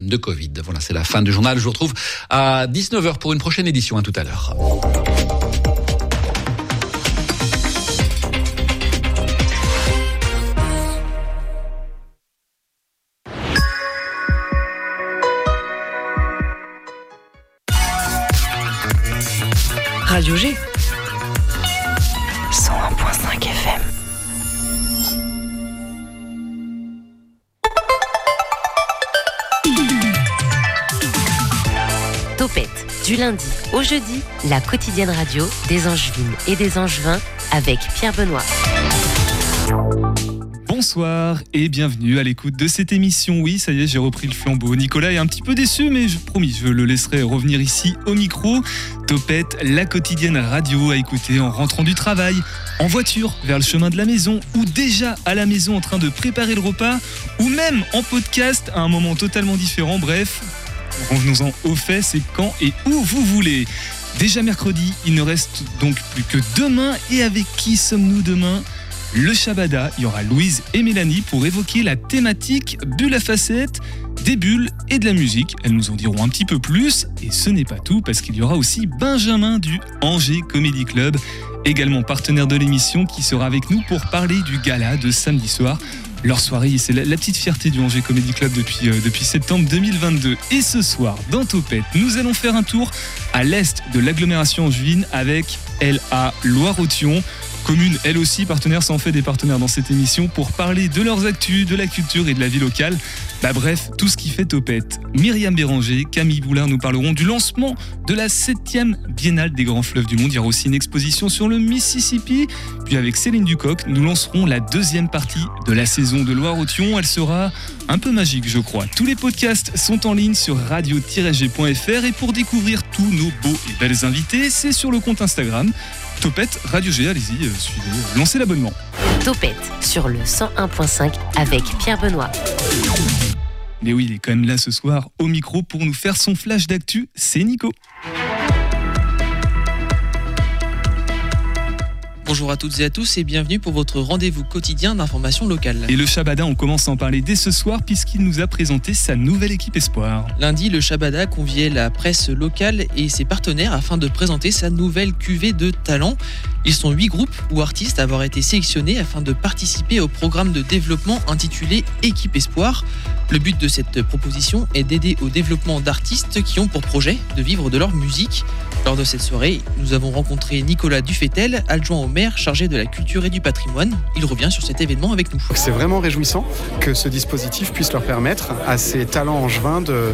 de Covid. Voilà, c'est la fin du journal. Je vous retrouve à 19h pour une prochaine édition. À tout à l'heure. Jeudi, la quotidienne radio des Angevines et des Angevins avec Pierre Benoît. Bonsoir et bienvenue à l'écoute de cette émission. Oui, ça y est, j'ai repris le flambeau. Nicolas est un petit peu déçu, mais je promis, je le laisserai revenir ici au micro. Topette, la quotidienne radio à écouter en rentrant du travail, en voiture, vers le chemin de la maison, ou déjà à la maison en train de préparer le repas, ou même en podcast à un moment totalement différent. Bref, revenons-en au fait, c'est quand et où vous voulez. Déjà mercredi, il ne reste donc plus que demain. Et avec qui sommes-nous demain? Le Shabada, il y aura Louise et Mélanie pour évoquer la thématique bulle à facettes, des bulles et de la musique. Elles nous en diront un petit peu plus. Et ce n'est pas tout parce qu'il y aura aussi Benjamin du Angers Comedy Club, également partenaire de l'émission, qui sera avec nous pour parler du gala de samedi soir. Leur soirée, c'est la, petite fierté du Angers Comedy Club depuis, euh, septembre 2022. Et ce soir, dans Topette, nous allons faire un tour à l'est de l'agglomération angevine avec LA Loire-Othion commune, elle aussi, partenaire, ça en fait des partenaires dans cette émission pour parler de leurs actus, de la culture et de la vie locale. Bah bref, tout ce qui fait topette. Myriam Béranger, Camille Boulard nous parleront du lancement de la 7e Biennale des Grands Fleuves du Monde. Il y aura aussi une exposition sur le Mississippi. Puis avec Céline Ducoc, nous lancerons la deuxième partie de la saison de Loire-Othion. Elle sera un peu magique, je crois. Tous les podcasts sont en ligne sur radio-g.fr et pour découvrir tous nos beaux et belles invités, c'est sur le compte Instagram Topette Radio G, allez-y, euh, suivez, euh, lancez l'abonnement. Topette sur le 101.5 avec Pierre Benoît. Mais oui, il est quand même là ce soir au micro pour nous faire son flash d'actu, c'est Nico. Bonjour à toutes et à tous et bienvenue pour votre rendez-vous quotidien d'information locale. Et le Shabada, on commence à en parler dès ce soir puisqu'il nous a présenté sa nouvelle équipe Espoir. Lundi, le Shabada conviait la presse locale et ses partenaires afin de présenter sa nouvelle cuvée de talents. Ils sont huit groupes ou artistes à avoir été sélectionnés afin de participer au programme de développement intitulé Équipe Espoir. Le but de cette proposition est d'aider au développement d'artistes qui ont pour projet de vivre de leur musique. Lors de cette soirée, nous avons rencontré Nicolas Dufetel, adjoint au maire chargé de la culture et du patrimoine. Il revient sur cet événement avec nous. C'est vraiment réjouissant que ce dispositif puisse leur permettre à ces talents angevins de,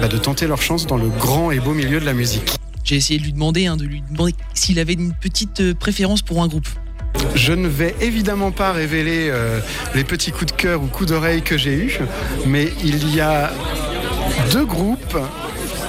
bah, de tenter leur chance dans le grand et beau milieu de la musique. J'ai essayé de lui demander, hein, de lui demander s'il avait une petite euh, préférence pour un groupe. Je ne vais évidemment pas révéler euh, les petits coups de cœur ou coups d'oreille que j'ai eus, mais il y a deux groupes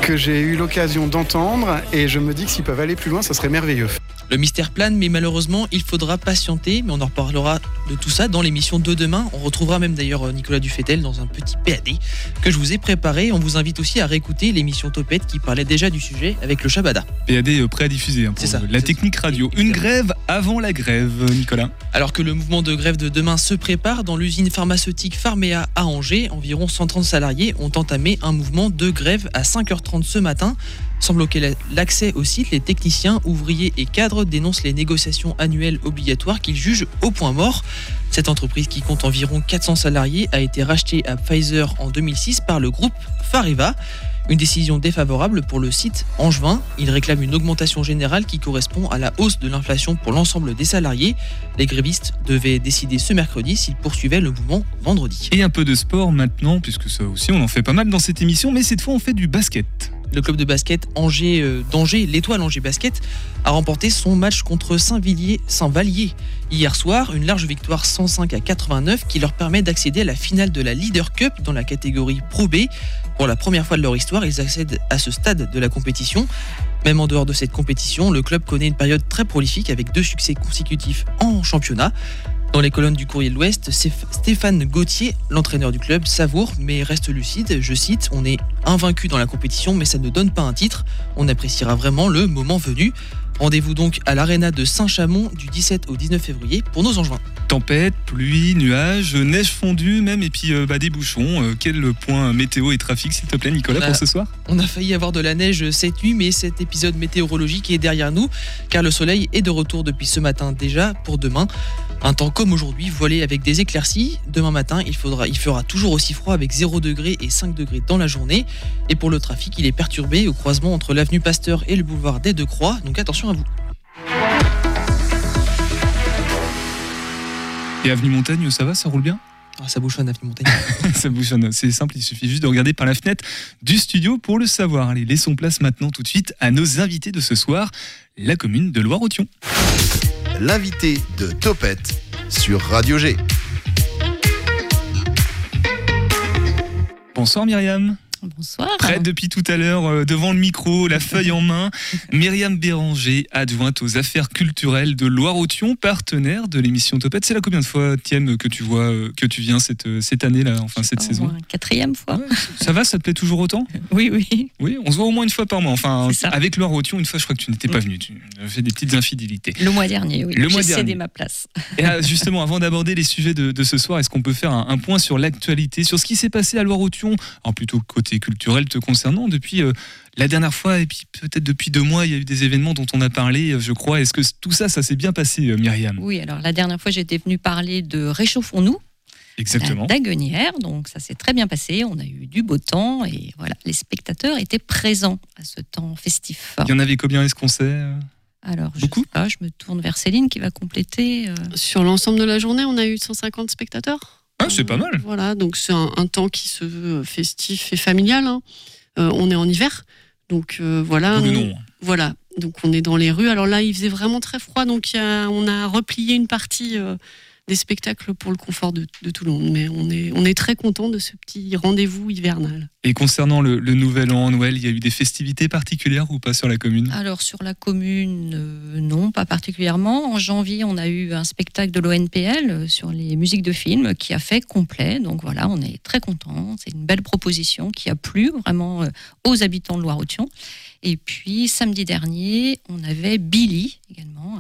que j'ai eu l'occasion d'entendre et je me dis que s'ils peuvent aller plus loin, ça serait merveilleux. Le mystère plane, mais malheureusement, il faudra patienter. Mais on en reparlera de tout ça dans l'émission de demain. On retrouvera même d'ailleurs euh, Nicolas Dufetel dans un petit PAD que je vous ai préparé. On vous invite aussi à réécouter l'émission Topette qui parlait déjà du sujet avec le Shabada. PAD euh, prêt à diffuser hein, C'est ça, la technique radio. Une grève avant la grève, euh, Nicolas. Alors que le mouvement de grève de demain se prépare, dans l'usine pharmaceutique Pharmea à Angers, environ 130 salariés ont entamé un mouvement de grève à 5h30 ce matin. Sans bloquer l'accès au site, les techniciens, ouvriers et cadres dénoncent les négociations annuelles obligatoires qu'ils jugent au point mort. Cette entreprise qui compte environ 400 salariés a été rachetée à Pfizer en 2006 par le groupe Fariva. Une décision défavorable pour le site angevin. Il réclame une augmentation générale qui correspond à la hausse de l'inflation pour l'ensemble des salariés. Les grévistes devaient décider ce mercredi s'ils poursuivaient le mouvement vendredi. Et un peu de sport maintenant, puisque ça aussi on en fait pas mal dans cette émission, mais cette fois on fait du basket. Le club de basket Angers euh, d'Angers, l'étoile Angers Basket, a remporté son match contre Saint-Villiers, Saint-Vallier hier soir, une large victoire 105 à 89 qui leur permet d'accéder à la finale de la Leader Cup dans la catégorie Pro B. Pour la première fois de leur histoire, ils accèdent à ce stade de la compétition. Même en dehors de cette compétition, le club connaît une période très prolifique avec deux succès consécutifs en championnat. Dans les colonnes du courrier de l'Ouest, Stéphane Gauthier, l'entraîneur du club, savoure mais reste lucide. Je cite On est invaincu dans la compétition, mais ça ne donne pas un titre. On appréciera vraiment le moment venu. Rendez-vous donc à l'aréna de Saint-Chamond du 17 au 19 février pour nos Angevins. Tempête, pluie, nuages, neige fondue même, et puis euh, bah, des bouchons. Euh, quel point météo et trafic, s'il te plaît, Nicolas, a- pour ce soir? On a failli avoir de la neige cette nuit, mais cet épisode météorologique est derrière nous, car le soleil est de retour depuis ce matin déjà pour demain. Un temps comme aujourd'hui, voilé avec des éclaircies. Demain matin, il, faudra, il fera toujours aussi froid avec 0 degré et 5 degrés dans la journée. Et pour le trafic, il est perturbé au croisement entre l'avenue Pasteur et le boulevard des Deux Croix, donc attention à vous. Et Avenue Montagne, ça va, ça roule bien? Ah, ça bouchonne, avenue Montaigne. Ça bouchonne, c'est simple, il suffit juste de regarder par la fenêtre du studio pour le savoir. Allez, laissons place maintenant tout de suite à nos invités de ce soir, la commune de Loire-Othion. L'invité de Topette sur Radio G. Bonsoir Myriam. Bonsoir. Prête depuis tout à l'heure, euh, devant le micro, la feuille en main. Myriam Béranger, adjointe aux affaires culturelles de Loire-Othion, partenaire de l'émission Topette. C'est la combien de fois, Thiem, que tu vois, euh, que tu viens cette, euh, cette année-là, enfin cette saison moins Quatrième fois. Ça va, ça te plaît toujours autant Oui, oui. Oui, on se voit au moins une fois par mois. Enfin, avec Loire-Othion, une fois, je crois que tu n'étais pas venu. Tu as fait des petites infidélités. Le mois dernier, oui. Le mois dernier. cédé ma place. Et ah, justement, avant d'aborder les sujets de, de ce soir, est-ce qu'on peut faire un, un point sur l'actualité, sur ce qui s'est passé à Loire-Othion, alors plutôt côté culturel te concernant, depuis euh, la dernière fois, et puis peut-être depuis deux mois, il y a eu des événements dont on a parlé, euh, je crois. Est-ce que tout ça, ça s'est bien passé, euh, Myriam? Oui, alors la dernière fois, j'étais venue parler de Réchauffons-nous, Exactement. la Daguenière. Donc ça s'est très bien passé. On a eu du beau temps et voilà, les spectateurs étaient présents à ce temps festif. Il y en avait combien, est-ce qu'on sait Alors, je, Beaucoup sais pas, je me tourne vers Céline qui va compléter. euh, Sur l'ensemble de la journée, on a eu 150 spectateurs? Ah, c'est pas mal. Voilà, donc c'est un, un temps qui se veut festif et familial. hein. Euh, on est en hiver, donc euh, voilà. Le nom. Voilà, donc on est dans les rues. Alors là, il faisait vraiment très froid, donc il y a- on a replié une partie euh, des spectacles pour le confort de, de tout le monde. Mais on est, on est très content de ce petit rendez-vous hivernal. Et concernant le, le nouvel an, Noël, il y a eu des festivités particulières ou pas sur la commune? Alors sur la commune, euh, non, pas particulièrement. En janvier, on a eu un spectacle de l'ONPL euh, sur les musiques de films qui a fait complet. Donc voilà, on est très contents. C'est une belle proposition qui a plu vraiment euh, aux habitants de Loire-Othion. Et puis samedi dernier, on avait Billy également,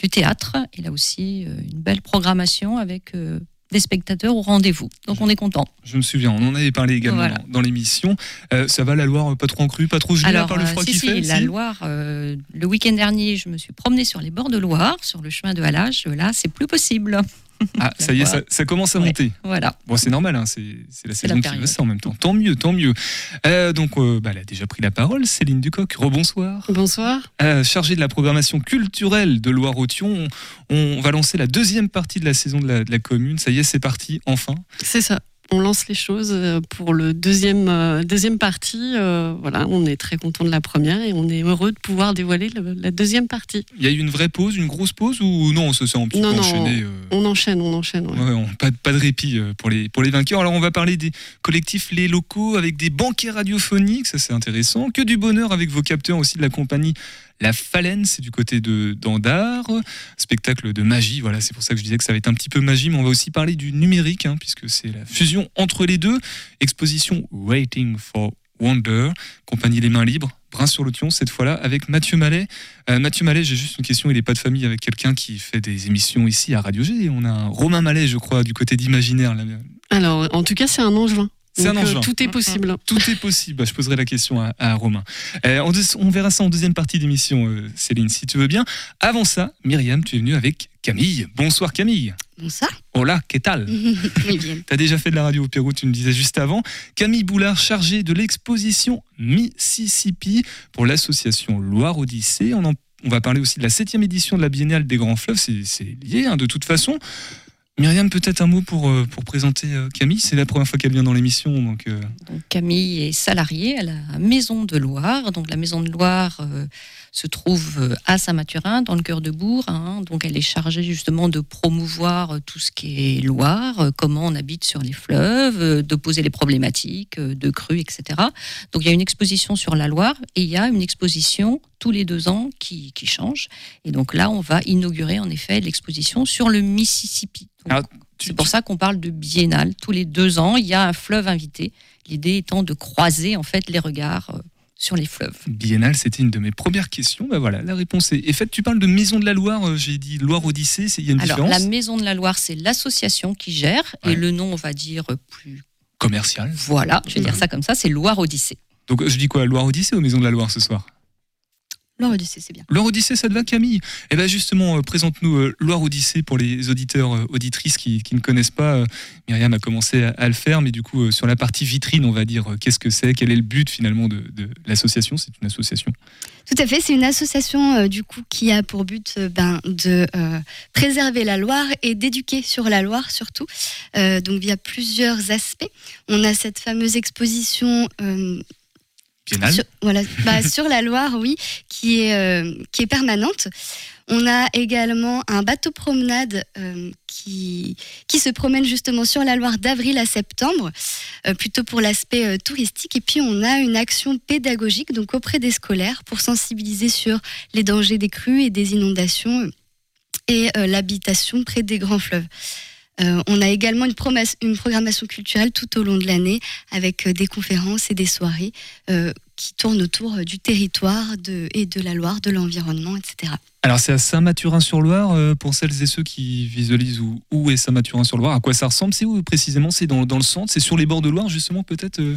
du théâtre. Il a aussi euh, une belle programmation avec euh, des spectateurs au rendez-vous. Donc on est content. Je me souviens, on en avait parlé également Voilà. dans, dans l'émission. Euh, ça va la Loire, pas trop en crue, pas trop gelée à part le froid si, qu'il si, fait la si Loire, euh, le week-end dernier, je me suis promenée sur les bords de Loire, sur le chemin de Halage. Là, c'est plus possible. Ah, ça y est, ça, ça commence à Ouais. monter. Voilà. Bon, c'est normal, hein, c'est c'est la saison qui veut ça en même temps. Tant mieux, tant mieux. Euh, donc, euh, bah, elle a déjà pris la parole, Céline Ducoc. Rebonsoir. Bonsoir. Euh, chargée de la programmation culturelle de Loire-Othion, on, on va lancer la deuxième partie de la saison de la, de la commune. Ça y est, c'est parti, enfin. C'est ça. On lance les choses euh, pour le deuxième, euh, deuxième partie. Euh, voilà, on est très content de la première et on est heureux de pouvoir dévoiler le- la deuxième partie. Il y a eu une vraie pause, une grosse pause ou non, ça s'est un petit peu Non, enchaîné On enchaîne, on enchaîne. ouais. Ouais, on- pas, de- pas de répit pour les, pour les vainqueurs. Alors, on va parler des collectifs Les Locaux avec des banquets radiophoniques, ça c'est intéressant. Que du bonheur avec vos capteurs aussi de la compagnie La Phalène, c'est du côté de d'Andar. Spectacle de magie, voilà, c'est pour ça que je disais que ça va être un petit peu magie, mais on va aussi parler du numérique, hein, puisque c'est la fusion entre les deux. Exposition Waiting for Wonder, compagnie Les Mains Libres. Brin sur l'Othion, cette fois-là, avec Mathieu Mallet. Euh, Mathieu Mallet, j'ai juste une question. Il n'est pas de famille avec quelqu'un qui fait des émissions ici à Radio G. On a un Romain Mallet, je crois, du côté d'Imaginaire. Alors, en tout cas, c'est un angevin. C'est un euh, engin. tout est possible. Tout est possible. Bah, je poserai la question à, à Romain. Euh, on, on verra ça en deuxième partie d'émission, euh, Céline, si tu veux bien. Avant ça, Myriam, tu es venue avec Camille. Bonsoir Camille. Bonsoir. Hola, qu'est-ce Oui, bien. Tu as déjà fait de la radio au Pérou, tu me disais juste avant. Camille Boulard, chargée de l'exposition Mississippi pour l'association Loire Odyssée. On, en- on va parler aussi de la septième édition de la Biennale des Grands Fleuves, c'est c'est lié hein, de toute façon. Myriam, peut-être un mot pour, euh, pour présenter euh, Camille. C'est la première fois qu'elle vient dans l'émission, euh, Donc Camille est salariée à la Maison de Loire. Donc la Maison de Loire se trouve euh, à Saint-Mathurin, dans le cœur de Bourg. hein. Donc elle est chargée justement de promouvoir euh, tout ce qui est Loire, euh, comment on habite sur les fleuves, de poser les problématiques de crues, etc. Donc il y a une exposition sur la Loire et il y a une exposition tous les deux ans qui, qui change. Et donc là, on va inaugurer en effet l'exposition sur le Mississippi. Donc, Ah, C'est pour ça qu'on parle de biennale. Tous les deux ans, il y a un fleuve invité. L'idée étant de croiser en fait les regards sur les fleuves. Biennale, c'était une de mes premières questions. Ben voilà, la réponse est. Et fait, tu parles de Maison de la Loire. euh, J'ai dit Loire Odyssée. c'est- Il y a une Alors, différence la Maison de la Loire, c'est l'association qui gère, Ouais. et le nom, on va dire plus. commerciale. Voilà, je vais dire ça comme ça, c'est Loire Odyssée. Donc je dis quoi, Loire Odyssée ou Maison de la Loire ce soir? Loire Odyssée, c'est bien. Loire Odyssée, ça te va Camille? Eh bien justement, euh, présente-nous euh, Loire Odyssée pour les auditeurs, euh, auditrices qui, qui ne connaissent pas. Myriam a commencé à, à le faire, mais du coup, sur la partie vitrine, on va dire, qu'est-ce que c'est? Quel est le but finalement de, de l'association? C'est une association. Tout à fait, c'est une association euh, du coup qui a pour but ben, de euh, préserver la Loire et d'éduquer sur la Loire surtout. Euh, donc via plusieurs aspects. On a cette fameuse exposition Biennale. sur, voilà, bah, sur la Loire, oui, qui est, euh, qui est permanente. On a également un bateau promenade euh, qui, qui se promène justement sur la Loire d'avril à septembre, euh, plutôt pour l'aspect euh, touristique. Et puis on a une action pédagogique donc auprès des scolaires pour sensibiliser sur les dangers des crues et des inondations et l'habitation près des grands fleuves. Euh, on a également une, programmation culturelle tout au long de l'année avec euh, des conférences et des soirées. Euh, qui tournent autour euh, du territoire de, et de la Loire, de l'environnement, etc. Alors c'est à Saint-Mathurin-sur-Loire, euh, pour celles et ceux qui visualisent où, où est Saint-Mathurin-sur-Loire, à quoi ça ressemble, c'est où précisément? C'est dans, dans le centre, c'est sur les bords de Loire justement peut-être euh?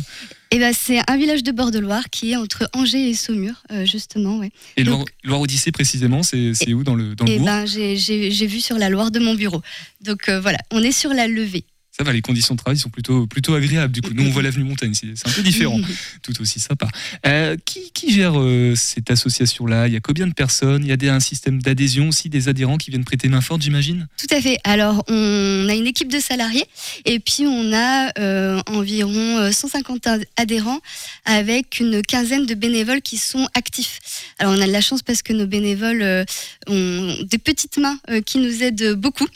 Et ben, c'est un village de bord de Loire qui est entre Angers et Saumur, euh, justement. Ouais. Et Donc- Loire, Loire Odyssée précisément, c'est où dans le, dans le Et bourg? ben, j'ai- vu sur la Loire de mon bureau. Donc euh, voilà, on est sur la levée. Ça va, les conditions de travail sont plutôt, plutôt agréables. Du coup, nous, on voit l'avenue Montagne, c'est un peu différent, tout aussi sympa. Euh, qui, qui gère euh, cette association-là? Il y a combien de personnes? Il y a des, un système d'adhésion aussi, des adhérents qui viennent prêter main forte, j'imagine? Tout à fait. Alors, on a une équipe de salariés et puis on a euh, environ euh, 150 ad- adhérents avec une quinzaine de bénévoles qui sont actifs. Alors, on a de la chance parce que nos bénévoles ont des petites mains qui nous aident beaucoup.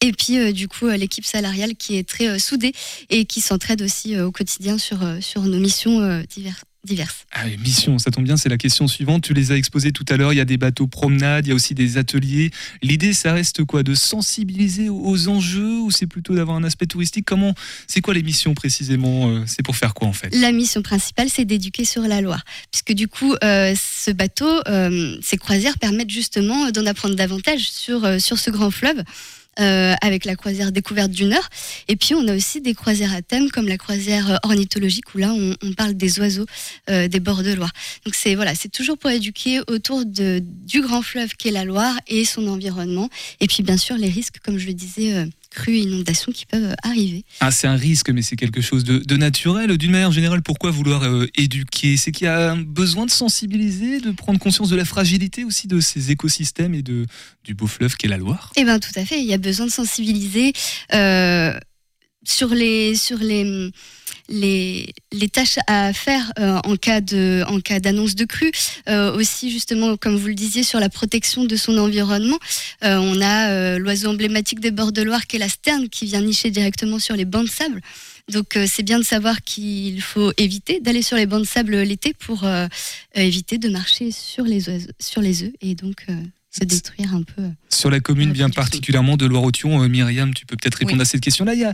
Et puis, euh, du coup, euh, l'équipe salariale qui est très euh, soudée et qui s'entraide aussi au quotidien sur, sur nos missions divers- diverses. Ah, mission, ça tombe bien, c'est la question suivante. Tu les as exposés tout à l'heure. Il y a des bateaux promenades, il y a aussi des ateliers. L'idée, ça reste quoi De sensibiliser aux- enjeux ou c'est plutôt d'avoir un aspect touristique? Comment C'est quoi les missions précisément C'est pour faire quoi en fait? La mission principale, c'est d'éduquer sur la Loire. Puisque du coup, euh, ce bateau, euh, ces croisières permettent justement d'en apprendre davantage sur, euh, sur ce grand fleuve. Euh, avec la croisière découverte du Nord. Et puis, on a aussi des croisières à thème, comme la croisière euh, ornithologique, où là, on, parle des oiseaux euh, des bords de Loire. Donc, c'est voilà, c'est toujours pour éduquer autour de, du grand fleuve qu'est la Loire et son environnement. Et puis, bien sûr, les risques, comme je le disais, euh, crues et inondations qui peuvent arriver. Ah, c'est un risque, mais c'est quelque chose de, de naturel. D'une manière générale, pourquoi vouloir euh, éduquer? C'est qu'il y a un besoin de sensibiliser, de prendre conscience de la fragilité aussi de ces écosystèmes et de, du beau fleuve qu'est la Loire? Eh bien, tout à fait. Il y a besoin de sensibiliser euh, sur les sur les les, les tâches à faire euh, en cas de en cas d'annonce de crue. Euh, aussi, justement, comme vous le disiez, sur la protection de son environnement. Euh, on a l'oiseau emblématique des bords de Loire, qui est la sterne, qui vient nicher directement sur les bancs de sable. Donc, euh, c'est bien de savoir qu'il faut éviter d'aller sur les bancs de sable l'été pour euh, éviter de marcher sur les oiseaux, sur les œufs et donc euh, se détruire un peu. Sur la commune, bien particulièrement de Loire-Othion, Myriam, tu peux peut-être répondre Oui. à cette question-là. Il y a,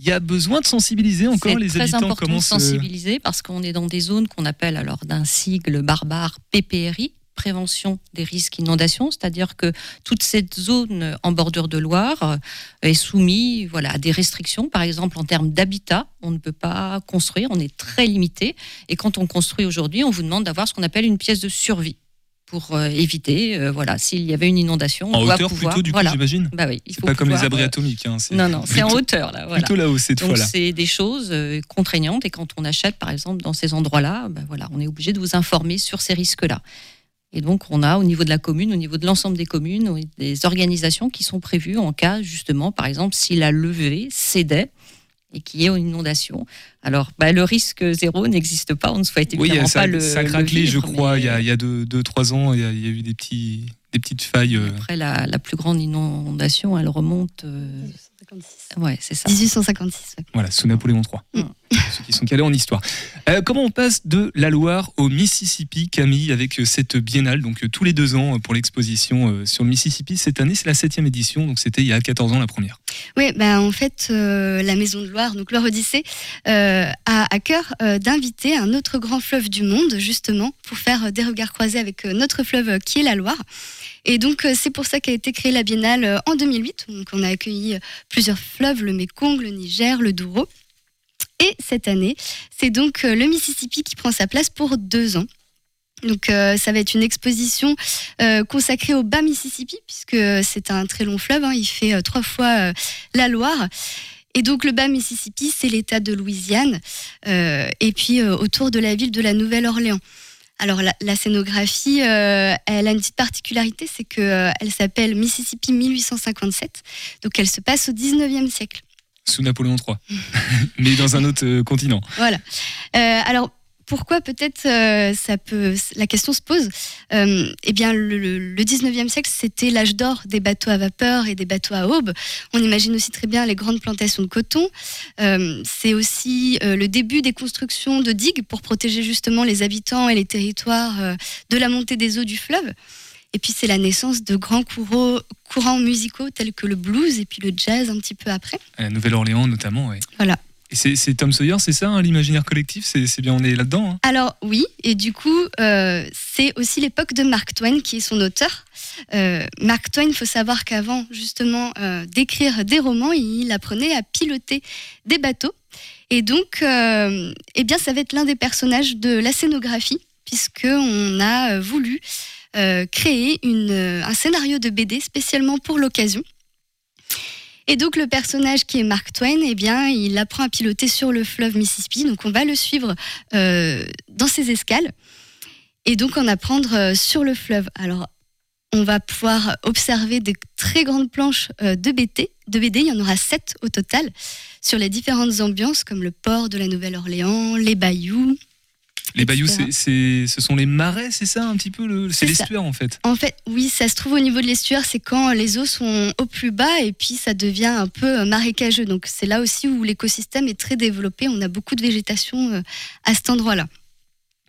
il y a besoin de sensibiliser encore C'est les très habitants. important Comment de se- sensibiliser parce qu'on est dans des zones qu'on appelle alors d'un sigle barbare PPRI, prévention des risques inondations, c'est-à-dire que toute cette zone en bordure de Loire euh, est soumise voilà, à des restrictions, par exemple en termes d'habitat, on ne peut pas construire, on est très limité, et quand on construit aujourd'hui, on vous demande d'avoir ce qu'on appelle une pièce de survie pour euh, éviter, euh, voilà, s'il y avait une inondation, on En doit hauteur pouvoir, plutôt, du coup, voilà. j'imagine Bah oui, C'est pas comme les abris euh, atomiques. hein, non, non, c'est en hauteur là. Voilà. Plutôt là-haut cette Donc fois-là. c'est des choses euh, contraignantes et quand on achète par exemple dans ces endroits-là, ben voilà, on est obligé de vous informer sur ces risques-là. Et donc on a au niveau de la commune, au niveau de l'ensemble des communes, des organisations qui sont prévues en cas justement, par exemple, si la levée cédait et qu'il y ait une inondation. Alors, bah, le risque zéro n'existe pas. On ne souhaite Oui, évidemment ça, pas le. ça craquelé, je crois, mais il y a 2-3 il y a deux, deux, trois ans, il y, a, il y a eu des, petits, des petites failles. euh, Après, la, la plus grande inondation, elle remonte. euh, Ouais, c'est ça. 1856. ouais. Voilà, sous Napoléon III. Mm. Ceux qui sont calés en histoire. Euh, comment on passe de la Loire au Mississippi, Camille, avec cette biennale, donc tous les deux ans pour l'exposition euh, sur le Mississippi. Cette année, c'est la septième édition, donc c'était il y a 14 ans la première. Oui, ben en fait, euh, la Maison de Loire, donc Loire Odyssée, euh, a à cœur euh, d'inviter un autre grand fleuve du monde, justement, pour faire euh, des regards croisés avec euh, notre fleuve euh, qui est la Loire. Et donc, euh, c'est pour ça qu'a été créée la Biennale euh, en 2008. Donc, on a accueilli euh, plusieurs fleuves, le Mekong, le Niger, le Douro. Et cette année, c'est donc le Mississippi qui prend sa place pour deux ans. Donc ça va être une exposition consacrée au bas Mississippi, puisque c'est un très long fleuve, hein, il fait trois fois la Loire. Et donc le bas Mississippi, c'est l'État de Louisiane, et puis autour de la ville de la Nouvelle-Orléans. Alors la, la scénographie, euh, elle a une petite particularité, c'est qu'elle s'appelle Mississippi 1857, donc elle se passe au 19e siècle. Sous Napoléon III, mais dans un autre euh, continent. Voilà. Euh, alors pourquoi peut-être euh, ça peut la question se pose Euh, Eh bien, le, le- le 19e siècle, c'était l'âge d'or des bateaux à vapeur et des bateaux à aube. On imagine aussi très bien les grandes plantations de coton. Euh, c'est aussi le début des constructions de digues pour protéger justement les habitants et les territoires de la montée des eaux du fleuve. Et puis c'est la naissance de grands courants, courants musicaux tels que le blues et puis le jazz un petit peu après. À la Nouvelle-Orléans notamment, ouais. Voilà. C'est Tom Sawyer, c'est ça, hein, l'imaginaire collectif? C'est bien, on est là-dedans. hein? Alors oui, et du coup, euh, c'est aussi l'époque de Mark Twain qui est son auteur. Euh, Mark Twain, il faut savoir qu'avant justement euh, d'écrire des romans, il apprenait à piloter des bateaux. Et donc, eh bien, ça va être l'un des personnages de la scénographie, puisqu'on a voulu créer un scénario de BD spécialement pour l'occasion. Et donc le personnage qui est Mark Twain, eh bien, il apprend à piloter sur le fleuve Mississippi. Donc on va le suivre euh, dans ses escales et donc en apprendre euh, sur le fleuve. Alors on va pouvoir observer de très grandes planches euh, de BD. De BD, il y en aura sept au total sur les différentes ambiances comme le port de la Nouvelle-Orléans, les bayous. Les bayous, c'est- c'est- ce sont les marais, c'est ça un petit peu le- C'est C'est ça. l'estuaire en fait. En fait, oui, ça se trouve au niveau de l'estuaire, c'est quand les eaux sont au plus bas et puis ça devient un peu euh, marécageux. Donc c'est là aussi où l'écosystème est très développé. On a beaucoup de végétation euh, à cet endroit-là.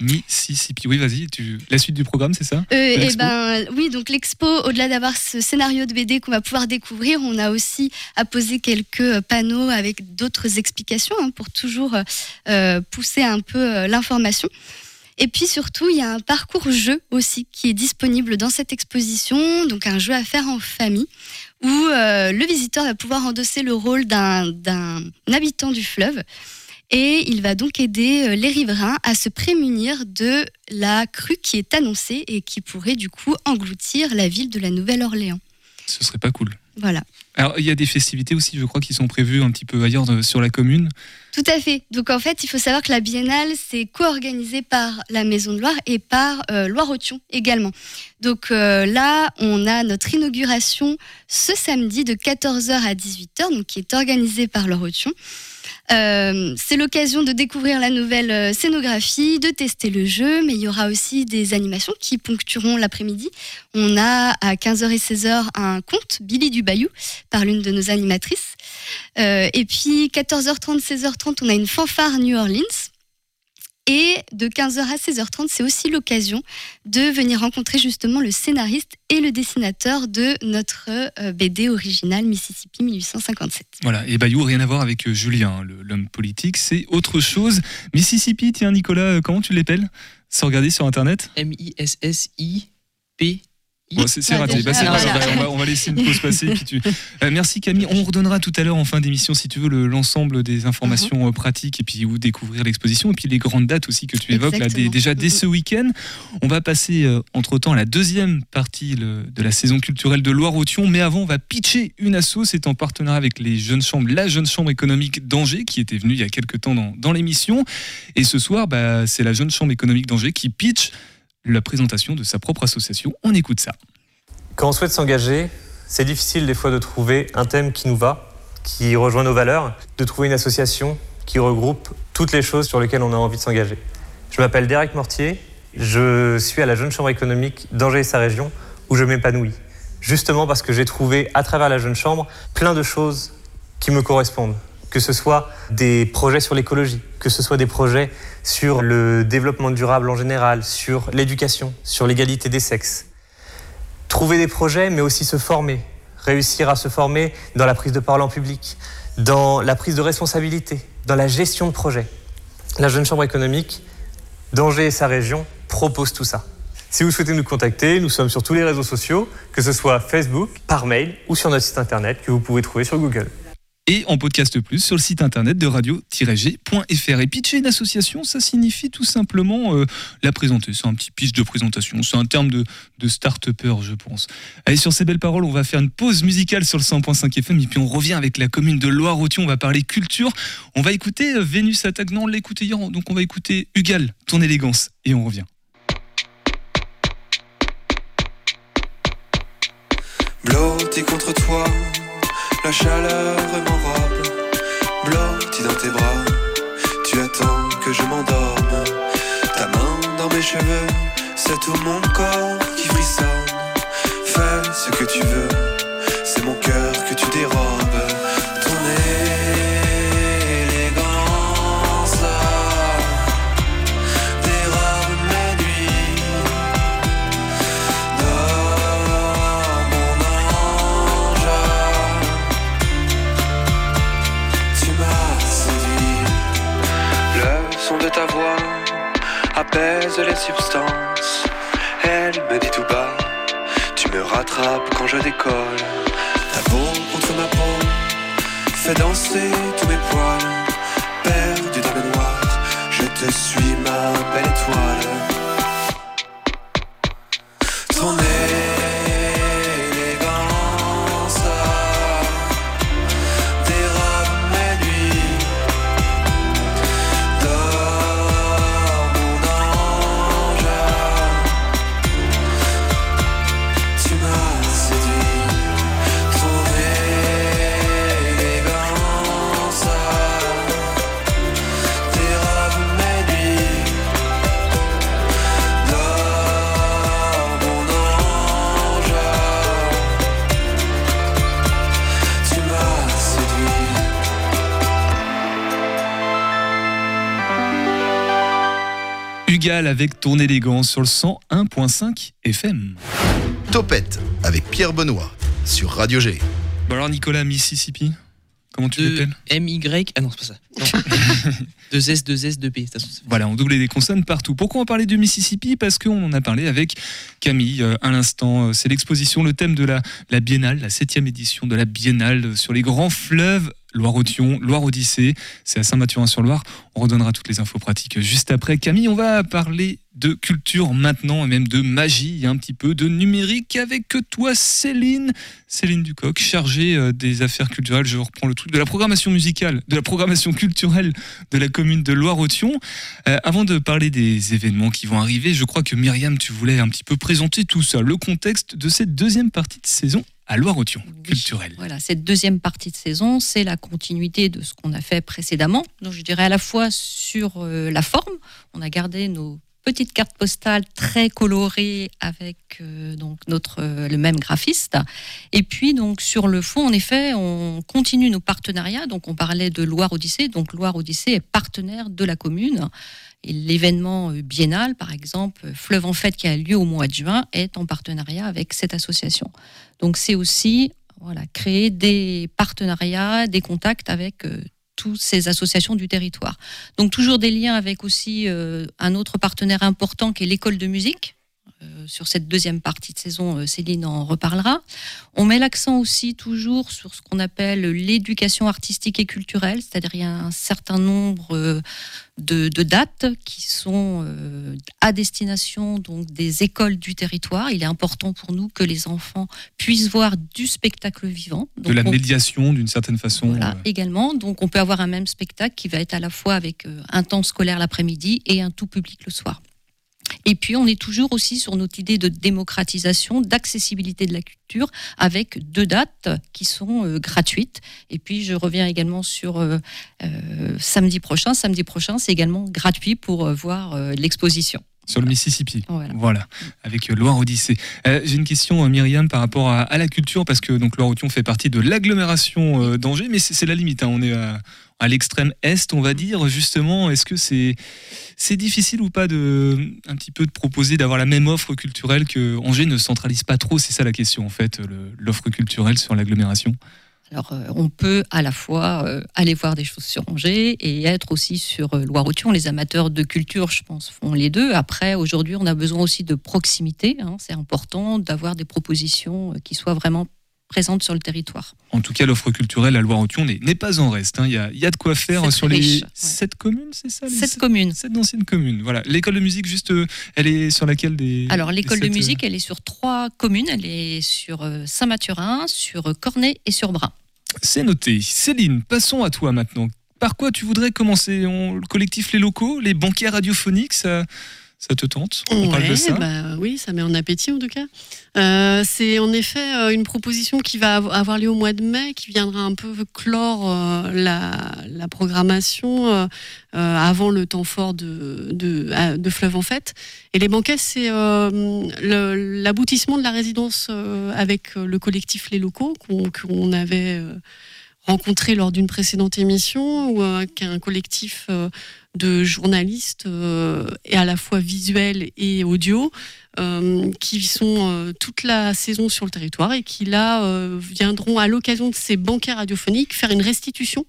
Mississippi. Oui, vas-y, tu... la suite du programme, c'est ça Euh, et l'expo ben oui, donc l'expo, au-delà d'avoir ce scénario de BD qu'on va pouvoir découvrir, on a aussi apposé quelques euh, panneaux avec d'autres explications hein, pour toujours euh, pousser un peu euh, l'information. Et puis surtout, il y a un parcours jeu aussi qui est disponible dans cette exposition, donc un jeu à faire en famille où euh, le visiteur va pouvoir endosser le rôle d'un habitant du fleuve. Et il va donc aider euh, les riverains à se prémunir de la crue qui est annoncée et qui pourrait du coup engloutir la ville de la Nouvelle-Orléans. Ce serait pas cool. Voilà. Alors, il y a des festivités aussi, je crois, qui sont prévues un petit peu ailleurs de- sur la commune. Tout à fait. Donc en fait, il faut savoir que la biennale, c'est co-organisé par la Maison de Loire et par euh, Loire-Othion également. Donc euh, là, on a notre inauguration ce samedi de 14h à 18h, donc qui est organisée par Loire-Othion. Euh, c'est l'occasion de découvrir la nouvelle euh, scénographie, de tester le jeu, mais il y aura aussi des animations qui ponctueront l'après-midi. On a à 15h et 16h un conte, Billy du Bayou, par l'une de nos animatrices. Euh, et puis 14h30, 16h30, on a une fanfare New Orleans. Et de 15h à 16h30, c'est aussi l'occasion de venir rencontrer justement le scénariste et le dessinateur de notre euh, BD originale Mississippi 1857. Voilà, et Bayou, rien à voir avec euh, Julien, l'homme politique, c'est autre chose. Mississippi, tiens, Nicolas, euh, comment tu l'appelles? Sans regarder sur Internet? M-I-S-S-I-P. Bon, c'est raté. Bah, c'est pas voilà. grave, on, va, on va laisser une pause passer. puis tu- Euh, merci Camille. On redonnera tout à l'heure en fin d'émission, si tu veux, le- l'ensemble des informations euh, pratiques et puis où découvrir l'exposition et puis les grandes dates aussi que tu évoques là, dès- Exactement. déjà dès ce week-end. On va passer euh, entre-temps à la deuxième partie le- de la saison culturelle de Loire-Othion. Mais avant, on va pitcher une asso. C'est en partenariat avec les jeunes chambres, la jeune chambre économique d'Angers qui était venue il y a quelques temps dans, dans l'émission. Et ce soir, bah, c'est la jeune chambre économique d'Angers qui pitch la présentation de sa propre association. On écoute ça. Quand on souhaite s'engager, c'est difficile des fois de trouver un thème qui nous va, qui rejoint nos valeurs, de trouver une association qui regroupe toutes les choses sur lesquelles on a envie de s'engager. Je m'appelle Derek Mortier, je suis à la Jeune Chambre économique d'Angers et sa région où je m'épanouis. Justement parce que j'ai trouvé à travers la Jeune Chambre plein de choses qui me correspondent, que ce soit des projets sur l'écologie, que ce soit des projets sur le développement durable en général, sur l'éducation, sur l'égalité des sexes. Trouver des projets, mais aussi se former, réussir à se former dans la prise de parole en public, dans la prise de responsabilité, dans la gestion de projet. La Jeune Chambre économique d'Angers et sa région propose tout ça. Si vous souhaitez nous contacter, nous sommes sur tous les réseaux sociaux, que ce soit Facebook, par mail ou sur notre site internet que vous pouvez trouver sur Google et en podcast plus sur le site internet de radio-g.fr. Et pitcher une association, ça signifie tout simplement euh, la présenter. C'est un petit pitch de présentation. C'est un terme de, de start-upper, je pense. Allez, sur ces belles paroles, on va faire une pause musicale sur le 100.5 FM et puis on revient avec la commune de Loire-Othion. On va parler culture. On va écouter euh, Vénus Attaque. Non, on l'a écouté hier, donc on va écouter Hugal, ton élégance. Et on revient. Contre toi la chaleur m'enrobe, blotti dans tes bras. Tu attends que je m'endorme. Ta main dans mes cheveux, c'est tout mon corps qui frissonne. Fais ce que tu veux, c'est mon cœur que tu dérobes. ta les substances. Elle me dit tout bas, tu me rattrapes quand je décolle. Ta peau contre ma peau fait danser tous mes poils. Perdu dans le noir, je te suis ma belle étoile. Avec ton élégance sur le 101.5 FM. Topette avec Pierre Benoît sur Radio G. Bon alors Nicolas, Mississippi, comment tu l'appelles M-Y, ah non c'est pas ça. 2 S, 2 S, 2 P. Voilà, on doublait des consonnes partout. Pourquoi on parlait du Mississippi? Parce qu'on en a parlé avec Camille euh, à l'instant. Euh, c'est l'exposition, le thème de la, la Biennale, la septième édition de la Biennale sur les grands fleuves Loire-Othion, Loire-Odyssée, c'est à Saint-Mathurin-sur-Loire. On redonnera toutes les infos pratiques juste après. Camille, on va parler de culture maintenant et même de magie, un petit peu de numérique avec toi Céline, Céline Ducoc, chargée euh, des affaires culturelles. Je reprends le truc de la programmation musicale, de la programmation culturelle de la commune de Loire-Othion. Euh, avant de parler des événements qui vont arriver, je crois que Myriam, tu voulais un petit peu présenter tout ça, le contexte de cette deuxième partie de saison à Loire-Othion, culturel. Voilà, cette deuxième partie de saison, c'est la continuité de ce qu'on a fait précédemment. Donc je dirais à la fois sur euh, la forme, on a gardé nos petites cartes postales très colorées avec euh, donc notre euh, le même graphiste. Et puis donc sur le fond, en effet, on continue nos partenariats. Donc on parlait de Loire Odyssée. Donc Loire Odyssée est partenaire de la commune. Et l'événement biennal, par exemple, Fleuve en Fête, qui a lieu au mois de juin, est en partenariat avec cette association. Donc c'est aussi voilà, créer des partenariats, des contacts avec euh, toutes ces associations du territoire. Donc toujours des liens avec aussi euh, un autre partenaire important qui est l'école de musique. Euh, sur cette deuxième partie de saison, Céline en reparlera. On met l'accent aussi toujours sur ce qu'on appelle l'éducation artistique et culturelle, c'est-à-dire il y a un certain nombre de, dates qui sont euh, à destination donc des écoles du territoire. Il est important pour nous que les enfants puissent voir du spectacle vivant. de la médiation d'une certaine façon. Voilà, euh. également. Donc on peut avoir un même spectacle qui va être à la fois avec euh, un temps scolaire l'après-midi et un tout public le soir. Et puis, on est toujours aussi sur notre idée de démocratisation, d'accessibilité de la culture, avec deux dates qui sont euh, gratuites. Et puis, je reviens également sur euh, euh, samedi prochain. Samedi prochain, c'est également gratuit pour voir l'exposition. Sur le Mississippi. Voilà. Voilà, avec Loire Odyssée. Euh, J'ai une question, euh, Myriam, par rapport à, à la culture, parce que donc Loire Othion fait partie de l'agglomération euh, d'Angers, mais c'est la limite. hein. On est à, à l'extrême est, on va dire. Justement, est-ce que c'est c'est difficile ou pas de un petit peu de proposer d'avoir la même offre culturelle que Angers ne centralise pas trop? C'est ça la question en fait, l'offre culturelle sur l'agglomération. Alors, euh, on peut à la fois euh, aller voir des choses sur Angers et être aussi sur euh, Loire-Othion. Les amateurs de culture, je pense, font les deux. Après, aujourd'hui, on a besoin aussi de proximité. hein. C'est important d'avoir des propositions qui soient vraiment présentes sur le territoire. En tout cas, l'offre culturelle à Loire-Othion n'est n'est pas en reste. hein. Il y, a, il y a de quoi faire sur les ouais. sept communes, c'est ça les Sept communes. Sept anciennes communes. Voilà. L'école de musique, juste, euh, elle est sur laquelle des. Alors, l'école de euh, musique, elle est sur trois communes. Elle est sur euh, Saint-Mathurin, sur Cornet et sur Bras. C'est noté. Céline, passons à toi maintenant. Par quoi tu voudrais commencer? On- Le collectif Les Locaux, les banquiers radiophoniques, ça, ça te tente? On parle de ça? bah oui, ça met en appétit en tout cas. Euh, c'est en effet euh, une proposition qui va av- avoir lieu au mois de mai, qui viendra un peu clore euh, la, la programmation euh, avant le temps fort de, de, Fleuve en Fête. Et les banquets, c'est l'aboutissement de la résidence avec le collectif Les Locaux qu'on avait rencontré lors d'une précédente émission, euh, qu'un collectif euh, de journalistes euh, et à la fois visuels et audio euh, qui sont euh, toute la saison sur le territoire et qui là viendront à l'occasion de ces banquets radiophoniques faire une restitution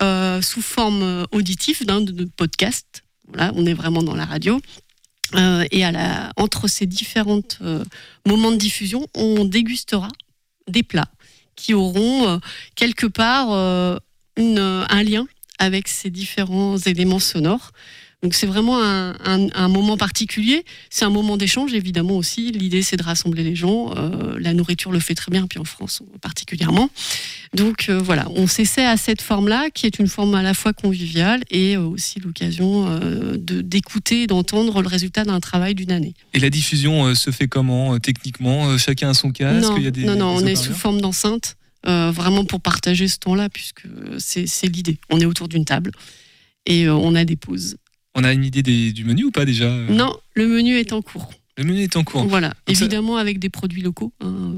sous forme auditive d'un de, podcast. Voilà, on est vraiment dans la radio. Et à la, entre ces différents moments de diffusion, on dégustera des plats qui auront quelque part une, un lien avec ces différents éléments sonores. Donc c'est vraiment un, un- un moment particulier. C'est un moment d'échange évidemment aussi. L'idée c'est de rassembler les gens. Euh, la nourriture le fait très bien, puis en France particulièrement. Donc euh, voilà, on s'essaie à cette forme-là, qui est une forme à la fois conviviale et euh, aussi l'occasion d'écouter et d'entendre le résultat d'un travail d'une année. Et la diffusion se fait comment techniquement? Chacun a son casque non, Il y a des, non, non, des on est sous forme d'enceinte, euh, vraiment pour partager ce temps-là, puisque c'est l'idée. On est autour d'une table et euh, on a des pauses. On a une idée des- du menu ou pas déjà euh? Non, le menu est en cours. Le menu est en cours. Voilà, Donc ça- évidemment avec des produits locaux. hein,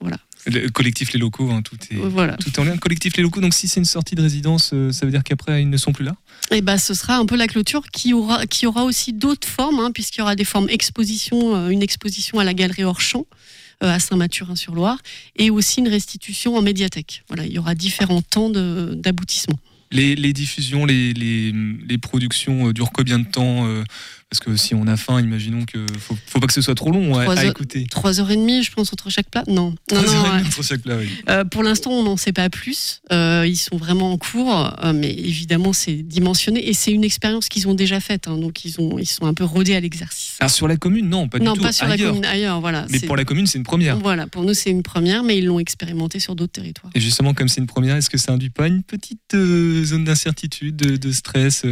voilà. Le collectif Les Locaux, hein, tout est, Voilà. tout est en lien. Collectif Les Locaux, donc si c'est une sortie de résidence, euh, ça veut dire qu'après ils ne sont plus là? Et ben, ce sera un peu la clôture qui aura, qui aura aussi d'autres formes, hein, puisqu'il y aura des formes exposition, euh, une exposition à la galerie Orchamps euh, à Saint-Mathurin-sur-Loire, et aussi une restitution en médiathèque. Voilà, il y aura différents temps d'aboutissement. les, diffusions, les, les, les productions euh, durent combien de temps euh, Parce que si on a faim, imaginons que faut, faut pas que ce soit trop long à, Trois à heures- écouter. Trois heures et demie, je pense, entre chaque plat. Non, non, Trois non, heures et ouais. entre chaque plat, oui. Euh, pour l'instant, on n'en sait pas plus. Euh, ils sont vraiment en cours, euh, mais évidemment, c'est dimensionné et c'est une expérience qu'ils ont déjà faite. hein, donc, ils, ont, ils sont un peu rodés à l'exercice. Alors sur la commune, non, pas non, du tout. pas sur ailleurs. la commune, ailleurs. Voilà, Mais pour la commune, c'est une première. Voilà, pour nous, c'est une première, mais ils l'ont expérimenté sur d'autres territoires. Et justement, comme c'est une première, est-ce que ça induit pas une petite zone d'incertitude, de, de stress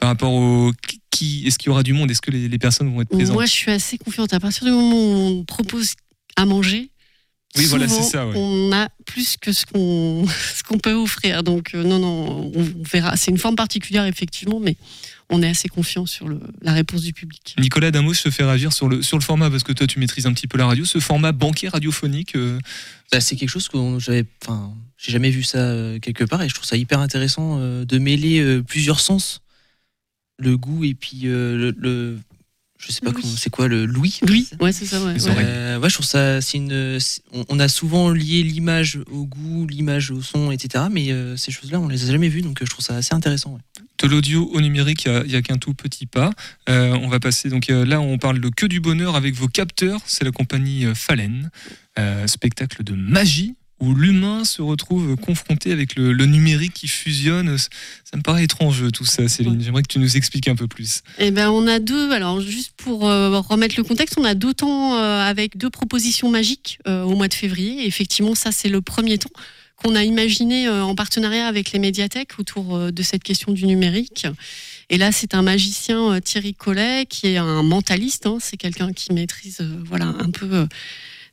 par rapport au qui Est-ce qu'il y aura du monde? Est-ce que les, les personnes vont être présentes? Moi, je suis assez confiante. À partir du moment où on propose à manger, Oui, voilà, souvent, c'est ça, ouais. on a plus que ce qu'on ce qu'on peut offrir. Donc, euh, non, non, on verra. C'est une forme particulière, effectivement, mais on est assez confiant sur le, la réponse du public. Nicolas Damos se fait réagir sur le, sur le format, parce que toi tu maîtrises un petit peu la radio, ce format banquier radiophonique. euh, Bah, c'est quelque chose que j'avais, enfin, j'ai jamais vu ça euh, quelque part et je trouve ça hyper intéressant euh, de mêler plusieurs sens, le goût et puis euh, le, le- je sais pas comment, c'est quoi le l'ouïe. Oui, ouais, c'est ça. Ouais. Euh, ouais, je trouve ça, c'est une, on, on a souvent lié l'image au goût, l'image au son, etc. Mais euh, ces choses-là, on les a jamais vues, donc euh, je trouve ça assez intéressant. ouais. de l'audio au numérique, il n'y a, qu'un tout petit pas. Euh, on va passer, donc euh, là on parle de que du bonheur avec vos capteurs, c'est la compagnie euh, Falen, Euh, spectacle de magie où l'humain se retrouve confronté avec le, le numérique qui fusionne. Ça me paraît étrange tout ça, Céline. J'aimerais que tu nous expliques un peu plus. Eh ben, on a deux. Alors, juste pour euh, remettre le contexte, on a deux temps euh, avec deux propositions magiques euh, au mois de février. Et effectivement, ça, c'est le premier temps qu'on a imaginé euh, en partenariat avec les médiathèques autour euh, de cette question du numérique. Et là, c'est un magicien, euh, Thierry Collet, qui est un mentaliste. hein. c'est quelqu'un qui maîtrise euh, voilà, un peu euh,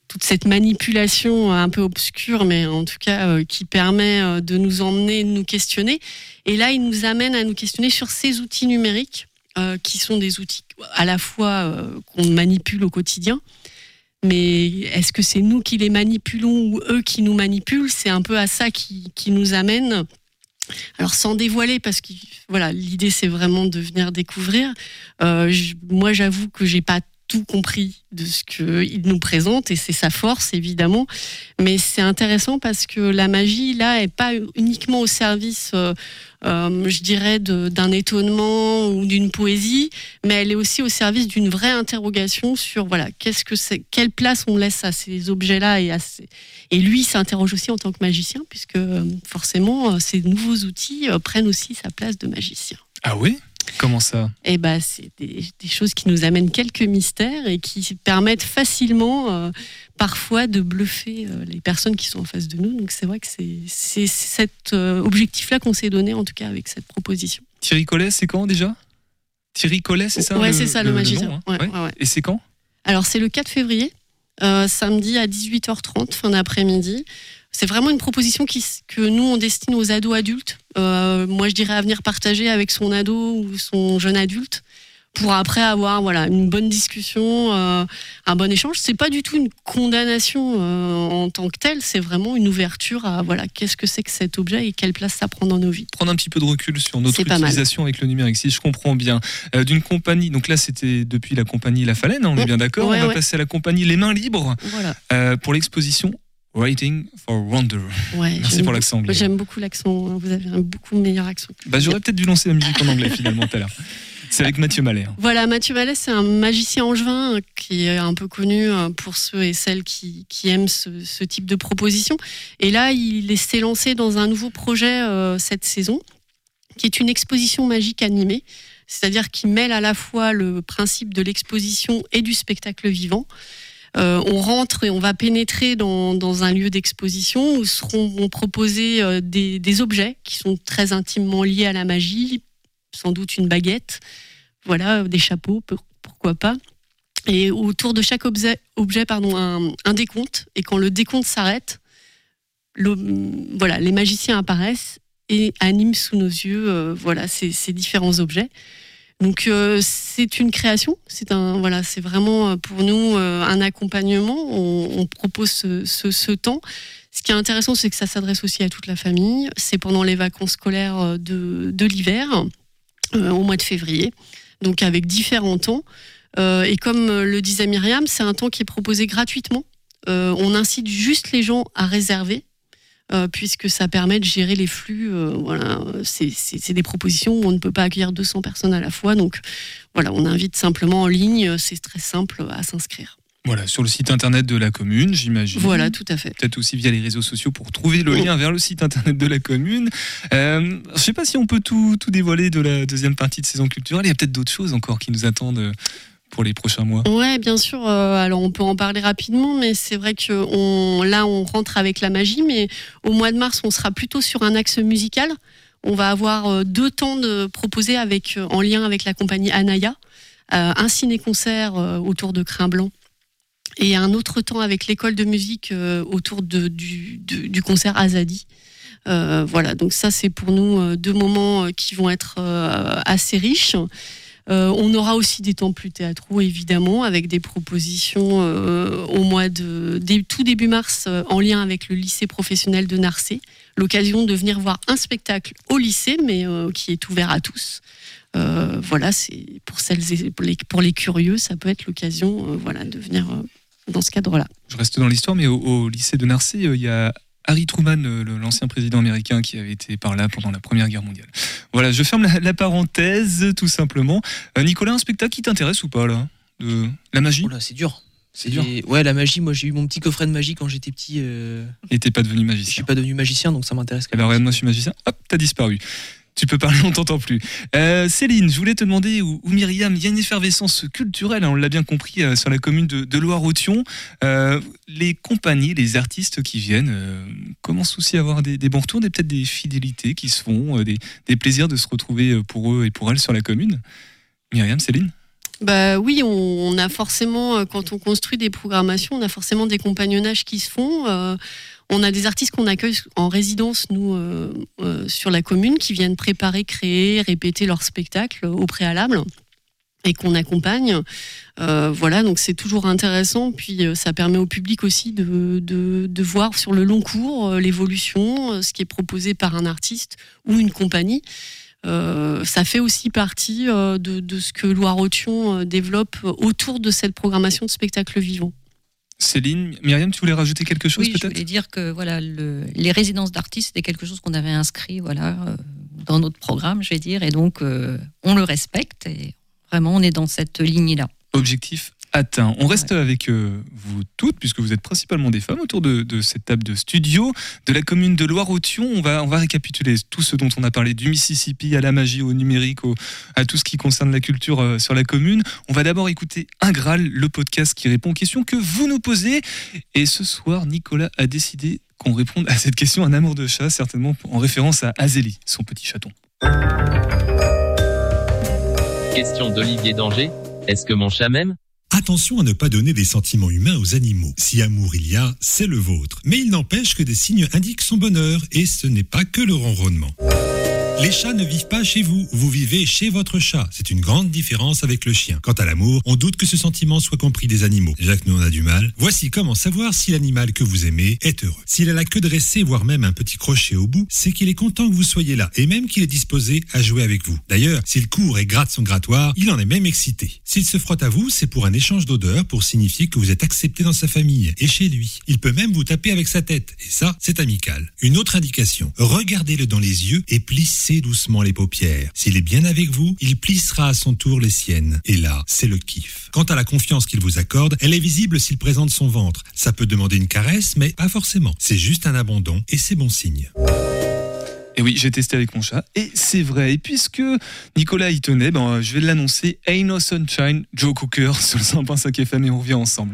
toute cette manipulation euh, un peu obscure, mais en tout cas euh, qui permet euh, de nous emmener, de nous questionner. Et là, il nous amène à nous questionner sur ces outils numériques qui sont des outils à la fois qu'on manipule au quotidien, mais est-ce que c'est nous qui les manipulons ou eux qui nous manipulent? C'est un peu à ça qui, nous amène. Alors sans dévoiler, parce que voilà, l'idée c'est vraiment de venir découvrir. Moi, j'avoue que j'ai pas tout compris de ce qu'il nous présente et c'est sa force évidemment. Mais c'est intéressant parce que la magie là est pas uniquement au service, euh, euh, je dirais, d'un étonnement ou d'une poésie, mais elle est aussi au service d'une vraie interrogation sur voilà qu'est-ce que c'est, quelle place on laisse à ces objets-là et à ces- et lui s'interroge aussi en tant que magicien puisque euh, forcément ces nouveaux outils prennent aussi sa place de magicien. Ah oui? Comment ça Et ben, c'est des, des choses qui nous amènent quelques mystères et qui permettent facilement, euh, parfois, de bluffer euh, les personnes qui sont en face de nous. Donc, c'est vrai que c'est cet euh, objectif-là qu'on s'est donné, en tout cas, avec cette proposition. Thierry Collet, c'est quand déjà? Thierry Collet, c'est ça Ouais, c'est ça, le magicien. nom, hein Ouais, Ouais. ouais. Et c'est quand? Alors, c'est le 4 février, samedi à 18h30, fin d'après-midi. C'est vraiment une proposition qui, que nous, on destine aux ados adultes. Euh, moi, je dirais à venir partager avec son ado ou son jeune adulte pour après avoir voilà, une bonne discussion, euh, un bon échange. C'est pas du tout une condamnation euh, en tant que telle, c'est vraiment une ouverture à voilà, qu'est-ce que c'est que cet objet et quelle place ça prend dans nos vies. prendre un petit peu de recul sur notre utilisation avec le numérique, si je comprends bien. Euh, D'une compagnie, donc là c'était depuis la compagnie La Falaine, hein, on est bien d'accord. Ouais, on va ouais. passer à la compagnie Les Mains Libres Voilà. pour l'exposition Writing for Wonder. Ouais, Merci pour l'accent anglais. J'aime beaucoup l'accent, vous avez un beaucoup meilleur accent. Bah, J'aurais peut-être dû lancer la musique en anglais finalement tout à l'heure. C'est avec Mathieu Mallet. hein. Voilà, Mathieu Mallet, c'est un magicien angevin euh, qui est un peu connu euh, pour ceux et celles qui, qui aiment ce, ce type de proposition. Et là, il est- s'est lancé dans un nouveau projet euh, cette saison, qui est une exposition magique animée, c'est-à-dire qui mêle à la fois le principe de l'exposition et du spectacle vivant. Euh, on rentre et on va pénétrer dans, un lieu d'exposition où seront proposés euh, des, objets qui sont très intimement liés à la magie, sans doute une baguette, voilà, des chapeaux, pour- pourquoi pas. Et autour de chaque objet, un, décompte. Et quand le décompte s'arrête, voilà, les magiciens apparaissent et animent sous nos yeux euh, voilà, ces différents objets. Donc euh, c'est une création, c'est un voilà, c'est vraiment euh, pour nous euh, un accompagnement. On, on propose ce, ce- ce temps. Ce qui est intéressant, c'est que ça s'adresse aussi à toute la famille. C'est pendant les vacances scolaires euh, de, de l'hiver, euh, au mois de février, donc avec différents temps. Euh, et comme le disait Myriam, c'est un temps qui est proposé gratuitement. On incite juste les gens à réserver. Euh, puisque ça permet de gérer les flux. euh, voilà, c'est- des propositions où on ne peut pas accueillir 200 personnes à la fois. Donc voilà, on invite simplement en ligne. C'est très simple à s'inscrire. Voilà, sur le site internet de la commune, j'imagine. Voilà, tout à fait. Peut-être aussi via les réseaux sociaux pour trouver le lien vers le site internet de la commune. Euh, je ne sais pas si on peut tout, tout dévoiler de la deuxième partie de saison culturelle. Il y a peut-être d'autres choses encore qui nous attendent pour les prochains mois. Ouais, bien sûr. euh, alors on peut en parler rapidement, mais c'est vrai que on, là on rentre avec la magie, mais au mois de mars on sera plutôt sur un axe musical. On va avoir euh, deux temps de proposés avec euh, en lien avec la compagnie Anaya, un ciné-concert autour de Crin Blanc et un autre temps avec l'école de musique autour du, concert Azadi. Voilà, donc ça c'est pour nous deux moments qui vont être assez riches. Euh, on aura aussi des temps plus théâtraux, évidemment, avec des propositions euh, au mois de tout début mars euh, en lien avec le lycée professionnel de Narcé. L'occasion de venir voir un spectacle au lycée, mais qui est ouvert à tous. Voilà, c'est pour celles et pour les, pour les curieux, ça peut être l'occasion, voilà, de venir dans ce cadre-là. Je reste dans l'histoire, mais au, au lycée de Narcé, il y a Harry Truman, euh, l'ancien président américain qui avait été par là pendant la Première Guerre mondiale. Voilà, je ferme la, la parenthèse, tout simplement. Euh, Nicolas, un spectacle qui t'intéresse ou pas, là de La magie? C'est dur. C'est dur. Ouais, la magie, moi j'ai eu mon petit coffret de magie quand j'étais petit. euh, Et t'es pas devenu Je magicien suis pas devenu magicien, donc ça m'intéresse quand même. Alors regarde-moi, je suis magicien. Hop, t'as disparu. Tu peux parler, on t'entend plus. Euh, Céline, je voulais te demander, ou, ou Myriam, il y a une effervescence culturelle, hein, on l'a bien compris, euh, sur la commune de, de Loire-Othion. Euh, les compagnies, les artistes qui viennent commencent aussi à avoir des, des bons retours, et peut-être des fidélités qui se font, des, plaisirs de se retrouver pour eux et pour elles sur la commune? Myriam, Céline? Bah oui, on, a forcément, quand on construit des programmations, on a forcément des compagnonnages qui se font. On a des artistes qu'on accueille en résidence, nous, euh, euh, sur la commune, qui viennent préparer, créer, répéter leur spectacle au préalable et qu'on accompagne. Euh, voilà, donc c'est toujours intéressant. Puis ça permet au public aussi de, voir sur le long cours l'évolution, ce qui est proposé par un artiste ou une compagnie. Ça fait aussi partie de, ce que Loire-Othion développe autour de cette programmation de spectacles vivants. Céline, Myriam, tu voulais rajouter quelque chose Oui, je peut-être voulais dire que voilà, le- les résidences d'artistes, c'était quelque chose qu'on avait inscrit voilà, euh, dans notre programme, je vais dire, et donc euh, on le respecte et vraiment on est dans cette ligne-là. Objectif atteint. On reste avec euh, vous toutes, puisque vous êtes principalement des femmes, autour de, de cette table de studio de la commune de Loire-Othion. On va, on va récapituler tout ce dont on a parlé, du Mississippi à la magie, au numérique, au- à tout ce qui concerne la culture euh, sur la commune. On va d'abord écouter Un Graal, le podcast qui répond aux questions que vous nous posez. Et ce soir, Nicolas a décidé qu'on réponde à cette question Un amour de chat, certainement en référence à Azélie, son petit chaton. Question d'Olivier Danger. Est-ce que mon chat m'aime? Attention à ne pas donner des sentiments humains aux animaux. Si amour il y a, c'est le vôtre. Mais il n'empêche que des signes indiquent son bonheur, et ce n'est pas que le ronronnement. Les chats ne vivent pas chez vous, vous vivez chez votre chat. C'est une grande différence avec le chien. Quant à l'amour, on doute que ce sentiment soit compris des animaux. Que nous on a du mal. Voici comment savoir si l'animal que vous aimez est heureux. S'il a la queue dressée, voire même un petit crochet au bout, c'est qu'il est content que vous soyez là, et même qu'il est disposé à jouer avec vous. D'ailleurs, s'il court et gratte son grattoir, il en est même excité. S'il se frotte à vous, c'est pour un échange d'odeurs pour signifier que vous êtes accepté dans sa famille et chez lui. Il peut même vous taper avec sa tête, et ça, c'est amical. Une autre indication, regardez-le dans les yeux et plissez doucement les paupières. S'il est bien avec vous, il plissera à son tour les siennes. Et là, c'est le kiff. Quant à la confiance qu'il vous accorde, elle est visible s'il présente son ventre. Ça peut demander une caresse, mais pas forcément. C'est juste un abandon et c'est bon signe. Et oui, j'ai testé avec mon chat, et c'est vrai. Et puisque Nicolas y tenait, ben, je vais l'annoncer. Ain't No Sunshine, Joe Cooker sur le 100.5 FM, et on revient ensemble.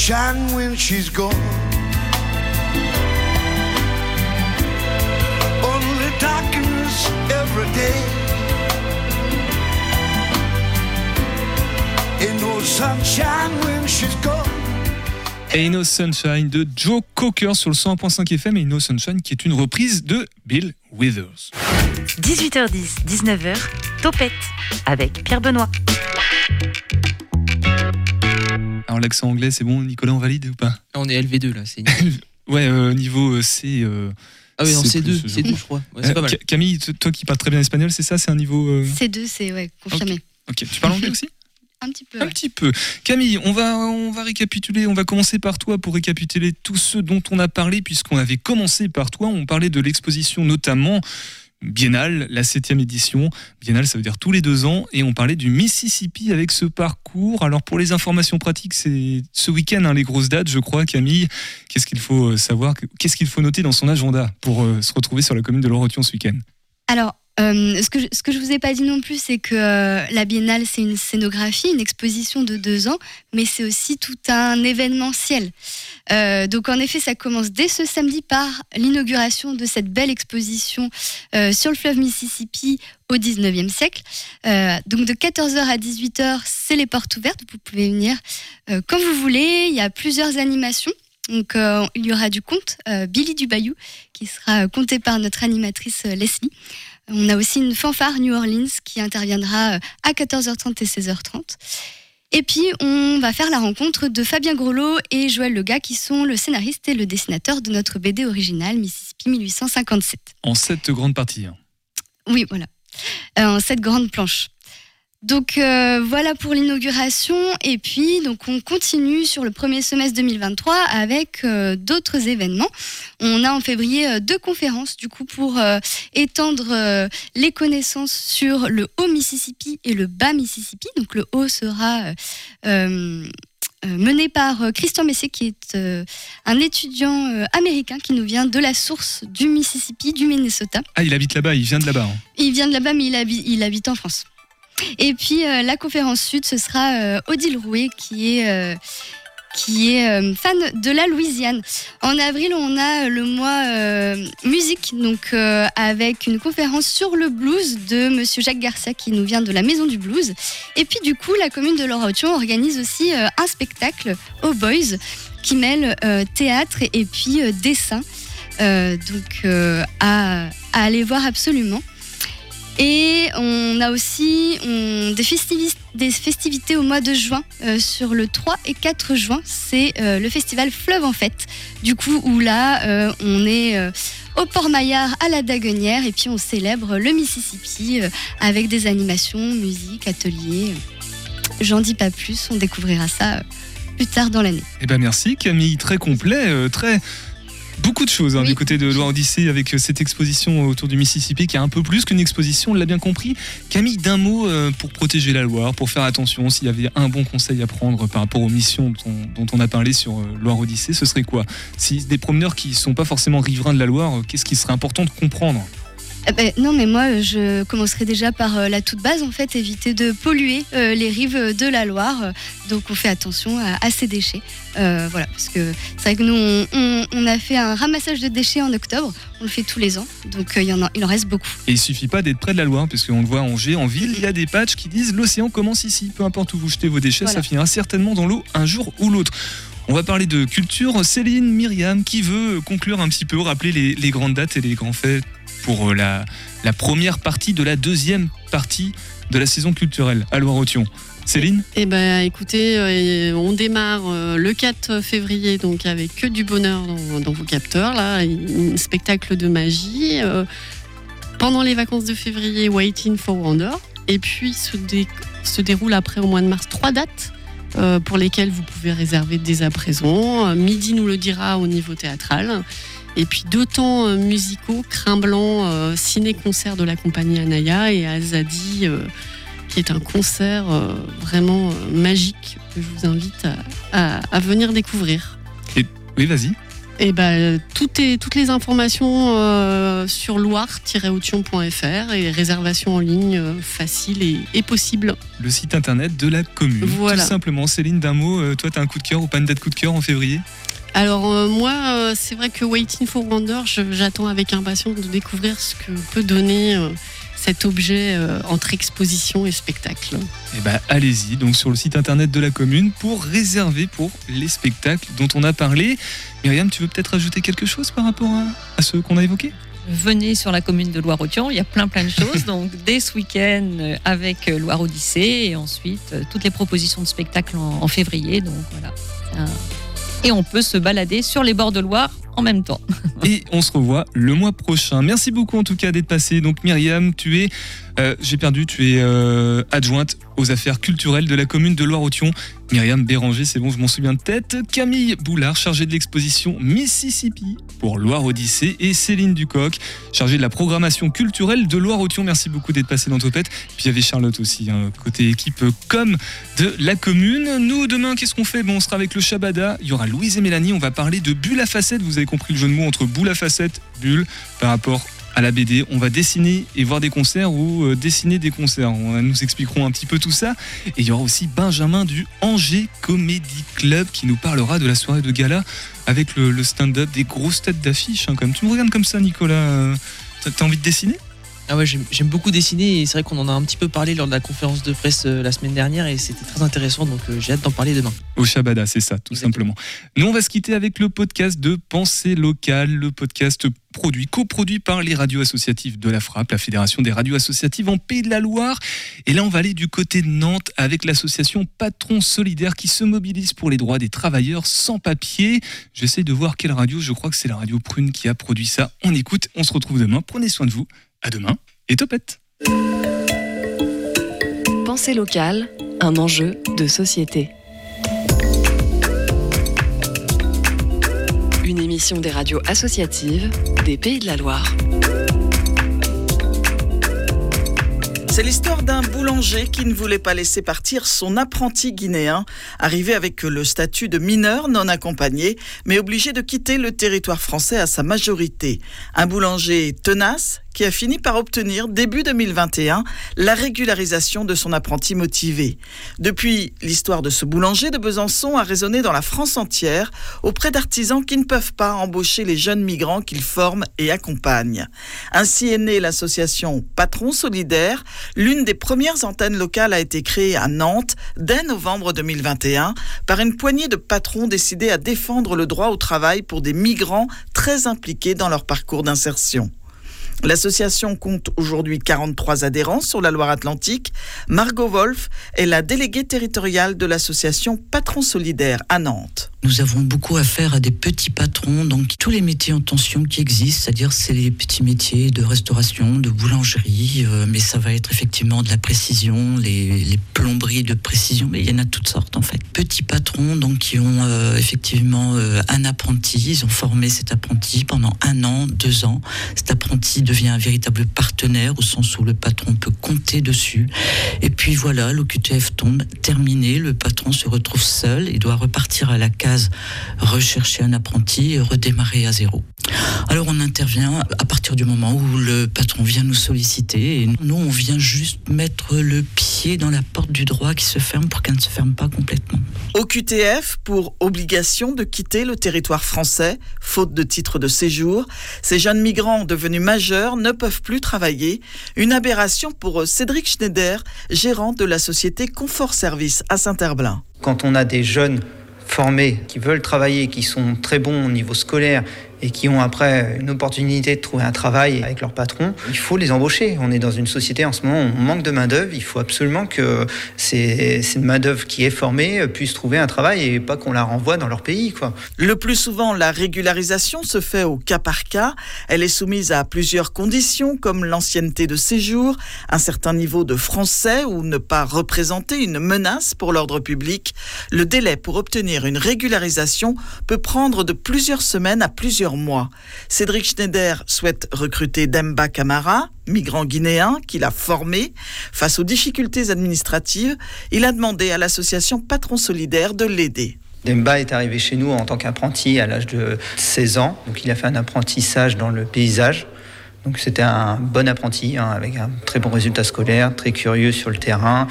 Sunshine when she's gone. Only darkness every day. Ain't no sunshine when she's gone. Ain't No Sunshine de Joe Cocker sur le 100.5 FM, et No Sunshine qui est une reprise de Bill Withers. 18h10, 19h, Topette avec Pierre Benoît. Alors l'accent anglais, c'est bon, Nicolas, on valide ou pas? On est LV2 là, c'est. Ouais, euh, niveau euh, C. euh, Ah oui, non, C+, C2, je C2, crois. je crois. Ouais, c'est Euh, pas mal. Ca- Camille, toi qui parles très bien espagnol, c'est ça C'est un niveau. euh, C2, c'est ouais, confirmé. Ok, tu parles anglais aussi? Un petit peu. Un ouais. petit peu. Camille, on va, on va récapituler, on va commencer par toi pour récapituler tout ce dont on a parlé, puisqu'on avait commencé par toi, on parlait de l'exposition notamment biennale, la septième édition. Biennale, ça veut dire tous les deux ans. Et on parlait du Mississippi avec ce parcours. Alors pour les informations pratiques, c'est ce week-end, hein, les grosses dates, je crois, Camille. Qu'est-ce qu'il faut euh, savoir? Qu'est-ce qu'il faut noter dans son agenda pour euh, se retrouver sur la commune de Loire-Othion ce week-end? Alors, euh, ce, que je, ce vous ai pas dit non plus, c'est que euh, la biennale, c'est une scénographie, une exposition de deux ans, mais c'est aussi tout un événementiel. Euh, donc en effet, ça commence dès ce samedi par l'inauguration de cette belle exposition sur le fleuve Mississippi au 19e siècle. Donc de 14h à 18h, c'est les portes ouvertes, vous pouvez venir quand vous voulez, il y a plusieurs animations. Donc, il y aura du conte, Billy du Bayou, qui sera conté par notre animatrice Leslie. On a aussi une fanfare New Orleans qui interviendra euh, à 14h30 et 16h30. Et puis, on va faire la rencontre de Fabien Grelot et Joël Lega, qui sont le scénariste et le dessinateur de notre BD originale, Mississippi 1857. En cette grande partie. hein. Oui, voilà. Euh, en cette grande planche. Donc euh, voilà pour l'inauguration et puis donc on continue sur le premier semestre 2023 avec euh, d'autres événements. On a en février euh, deux conférences du coup pour étendre les connaissances sur le haut Mississippi et le bas Mississippi. Donc le haut sera mené par Christian Messier, qui est euh, un étudiant euh, américain qui nous vient de la source du Mississippi, du Minnesota. Ah, il habite là-bas, il vient de là-bas. hein. Il vient de là-bas, mais il, habi- il habite en France. Et puis euh, la conférence sud, ce sera euh, Odile Rouet qui est, euh, qui est fan de la Louisiane. En avril, on a le mois musique, donc avec une conférence sur le blues de Monsieur Jacques Garcia qui nous vient de la Maison du Blues. Et puis du coup, la commune de Laurent-Othion organise aussi un spectacle aux Boys qui mêle théâtre et puis dessin. Donc à aller voir absolument. Et on a aussi on- des, festivi- des festivités au mois de juin, euh, sur le 3 et 4 juin. C'est euh, le festival Fleuve en Fête. Du coup, où là, euh, on est au Port-Maillard à la Daguenière et puis on célèbre le Mississippi avec des animations, musique, ateliers. J'en dis pas plus, on découvrira ça plus tard dans l'année. Eh ben merci Camille, très complet, très beaucoup de choses hein, du côté de Loire Odyssée avec euh, cette exposition autour du Mississippi qui est un peu plus qu'une exposition, on l'a bien compris. Camille, d'un mot euh, pour protéger la Loire, pour faire attention, s'il y avait un bon conseil à prendre par rapport aux missions dont, dont on a parlé sur euh, Loire Odyssée, ce serait quoi? Si des promeneurs qui sont pas forcément riverains de la Loire, qu'est-ce qui serait important de comprendre? Eh ben, non, mais moi, je commencerai déjà par euh, la toute base, en fait, éviter de polluer euh, les rives de la Loire. Euh, Donc, on fait attention à, à ces déchets. Euh, voilà, parce que c'est vrai que nous, on, on- on a fait un ramassage de déchets en octobre. On le fait tous les ans. Donc, euh, il y en a, il en reste beaucoup. Et il suffit pas d'être près de la Loire, parce qu'on le voit à Angers, en ville, il y a des patchs qui disent l'océan commence ici. Peu importe où vous jetez vos déchets, Voilà. ça finira certainement dans l'eau un jour ou l'autre. On va parler de culture. Céline, Myriam, qui veut conclure un petit peu, rappeler les, les grandes dates et les grands faits? Pour euh, la, première partie de la deuxième partie de la saison culturelle à Loire-Othion. Céline? Eh ben, écoutez, euh, on démarre euh, le 4 février, donc avec que du bonheur dans, vos capteurs, là, un spectacle de magie. pendant les vacances de février, Waiting for Wonder. Et puis se, dé- se déroule après au mois de mars trois dates pour lesquelles vous pouvez réserver dès à présent. Midi nous le dira au niveau théâtral. Et puis deux temps euh, musicaux, Crin Blanc, euh, ciné-concert de la compagnie Anaya et Azadi, euh, qui est un concert vraiment magique que je vous invite à, à- à venir découvrir. Et, Oui, vas-y. Et ben, tout est, toutes les informations euh, sur loire-aution.fr et réservation en ligne euh, facile et, et possible. Le site internet de la commune. Voilà. Tout simplement. Céline, d'un mot, euh, toi, tu as un coup de cœur ou pas une date coup de cœur en février? Alors euh, moi, euh, c'est vrai que Waiting for Wonder, j'attends avec impatience de découvrir ce que peut donner euh, cet objet euh, entre exposition et spectacle. Eh ben, allez-y, donc sur le site internet de la commune pour réserver pour les spectacles dont on a parlé. Myriam, tu veux peut-être ajouter quelque chose par rapport à, à ceux qu'on a évoqués? Venez sur la commune de Loire-Othion, il y a plein plein de choses. Donc dès ce week-end avec Loire Odyssée et ensuite toutes les propositions de spectacles en, en février. Donc voilà. C'est un- Et on peut se balader sur les bords de Loire même temps. Et on se revoit le mois prochain. Merci beaucoup en tout cas d'être passé. Donc Myriam, tu es, euh, j'ai perdu, tu es euh, adjointe aux affaires culturelles de la commune de Loire-Othion. Myriam Béranger, c'est bon, je m'en souviens de tête. Camille Boulard, chargée de l'exposition Mississippi pour Loire-Odyssée. Et Céline Ducoc, chargée de la programmation culturelle de Loire-Othion. Merci beaucoup d'être passé dans Topette. Puis il y avait Charlotte aussi, hein, côté équipe com de la commune. Nous, demain, qu'est-ce qu'on fait? Bon, On sera avec le Shabada. Il y aura Louise et Mélanie. On va parler de bulle à facettes. Vous avez compris le jeu de mots entre boule à facettes, bulle, par rapport à la BD. On va dessiner et voir des concerts ou euh, dessiner des concerts. On nous expliquerons un petit peu tout ça. Et il y aura aussi Benjamin du Angers Comedy Club qui nous parlera de la soirée de gala avec le, stand-up des grosses têtes d'affiche. hein, quand même. Tu me regardes comme ça, Nicolas. euh, t'as envie de dessiner? Ah ouais, j'aime beaucoup dessiner et c'est vrai qu'on en a un petit peu parlé lors de la conférence de presse euh, la semaine dernière et c'était très intéressant donc euh, j'ai hâte d'en parler demain. Au Shabada, c'est ça, tout simplement. Nous, on va se quitter avec le podcast de Pensée locale, le podcast produit, coproduit par les radios associatives de la FRAP, la Fédération des radios associatives en Pays de la Loire. Et là, on va aller du côté de Nantes avec l'association Patron Solidaire qui se mobilise pour les droits des travailleurs sans papier. J'essaie de voir quelle radio, je crois que c'est la radio Prune qui a produit ça. On écoute, on se retrouve demain. Prenez soin de vous. À demain et topette. Pensée locale, un enjeu de société. Une émission des radios associatives des Pays de la Loire. C'est l'histoire d'un boulanger qui ne voulait pas laisser partir son apprenti guinéen, arrivé avec le statut de mineur non accompagné, mais obligé de quitter le territoire français à sa majorité. Un boulanger tenace qui a fini par obtenir début 2021 la régularisation de son apprenti motivé. Depuis, l'histoire de ce boulanger de Besançon a résonné dans la France entière auprès d'artisans qui ne peuvent pas embaucher les jeunes migrants qu'ils forment et accompagnent. Ainsi est née l'association Patron Solidaire. L'une des premières antennes locales a été créée à Nantes dès novembre 2021 par une poignée de patrons décidés à défendre le droit au travail pour des migrants très impliqués dans leur parcours d'insertion. L'association compte aujourd'hui 43 adhérents sur la Loire-Atlantique. Margot Wolf est la déléguée territoriale de l'association Patron Solidaire à Nantes. Nous avons beaucoup affaire à des petits patrons, donc tous les métiers en tension qui existent, c'est-à-dire c'est les petits métiers de restauration, de boulangerie, euh, mais ça va être effectivement de la précision, les, les plomberies de précision, mais il y en a toutes sortes en fait. Petits patrons donc qui ont euh, effectivement euh, un apprenti, ils ont formé cet apprenti pendant un an, deux ans. Cet apprenti devient un véritable partenaire au sens où le patron peut compter dessus. Et puis voilà, l'OQTF tombe, terminé, le patron se retrouve seul et doit repartir à la case rechercher un apprenti redémarrer à zéro. Alors on intervient à partir du moment où le patron vient nous solliciter et nous on vient juste mettre le pied dans la porte du droit qui se ferme pour qu'elle ne se ferme pas complètement. OQTF pour obligation de quitter le territoire français, faute de titre de séjour. Ces jeunes migrants devenus majeurs ne peuvent plus travailler. Une aberration pour Cédric Schneider, gérant de la société Confort Service à Saint-Herblain. Quand on a des jeunes formés qui veulent travailler, qui sont très bons au niveau scolaire et qui ont après une opportunité de trouver un travail avec leur patron, il faut les embaucher. On est dans une société en ce moment où on manque de main-d'œuvre. Il faut absolument que ces main-d'œuvre qui est formée puissent trouver un travail et pas qu'on la renvoie dans leur pays. Quoi. Le plus souvent, la régularisation se fait au cas par cas. Elle est soumise à plusieurs conditions comme l'ancienneté de séjour, un certain niveau de français ou ne pas représenter une menace pour l'ordre public. Le délai pour obtenir une régularisation peut prendre de plusieurs semaines à plusieurs Cédric Schneider souhaite recruter Demba Camara, migrant guinéen qu'il a formé. Face aux difficultés administratives, il a demandé à l'association Patron Solidaire de l'aider. Demba est arrivé chez nous en tant qu'apprenti à l'âge de 16 ans. Donc il a fait un apprentissage dans le paysage. Donc c'était un bon apprenti hein, avec un très bon résultat scolaire, très curieux sur le terrain,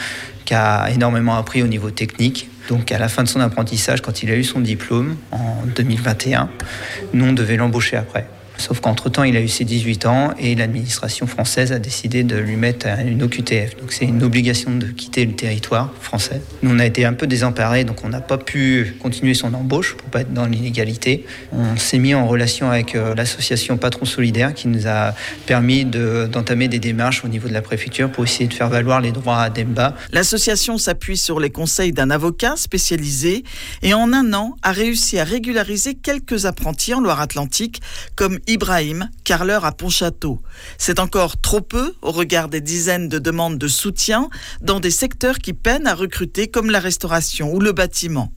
qui a énormément appris au niveau technique. Donc à la fin de son apprentissage, quand il a eu son diplôme en 2021, nous on devait l'embaucher après. Sauf qu'entre-temps, il a eu ses 18 ans et l'administration française a décidé de lui mettre une OQTF. Donc c'est une obligation de quitter le territoire français. Nous, on a été un peu désemparés, donc on n'a pas pu continuer son embauche pour pas être dans l'inégalité. On s'est mis en relation avec euh, l'association Patron Solidaire qui nous a permis d'entamer des démarches au niveau de la préfecture pour essayer de faire valoir les droits à Demba. L'association s'appuie sur les conseils d'un avocat spécialisé et en un an a réussi à régulariser quelques apprentis en Loire-Atlantique comme Ibrahim, carleur à Pontchâteau. C'est encore trop peu au regard des dizaines de demandes de soutien dans des secteurs qui peinent à recruter comme la restauration ou le bâtiment.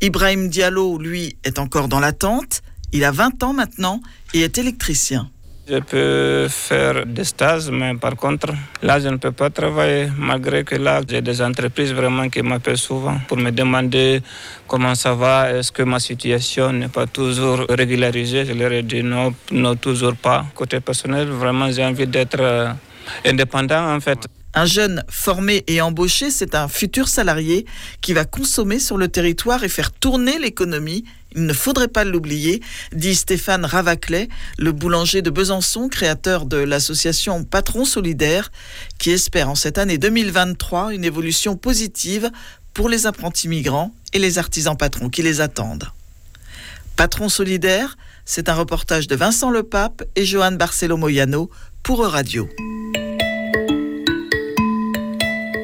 Ibrahim Diallo, lui, est encore dans l'attente. Il a 20 ans maintenant et est électricien. Je peux faire des stages, mais par contre, là, je ne peux pas travailler, malgré que là, j'ai des entreprises vraiment qui m'appellent souvent pour me demander comment ça va, est-ce que ma situation n'est pas toujours régularisée? Je leur ai dit non, non, toujours pas. Côté personnel, vraiment, j'ai envie d'être euh, indépendant, en fait. Un jeune formé et embauché, c'est un futur salarié qui va consommer sur le territoire et faire tourner l'économie il ne faudrait pas l'oublier, dit Stéphane Ravaclet, le boulanger de Besançon, créateur de l'association Patron Solidaire, qui espère en cette année 2023 une évolution positive pour les apprentis migrants et les artisans patrons qui les attendent. Patron Solidaire, c'est un reportage de Vincent Lepape et Johan Barcelo Moyano pour Euradio.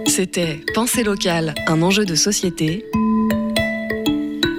C'était Pensée locale, un enjeu de société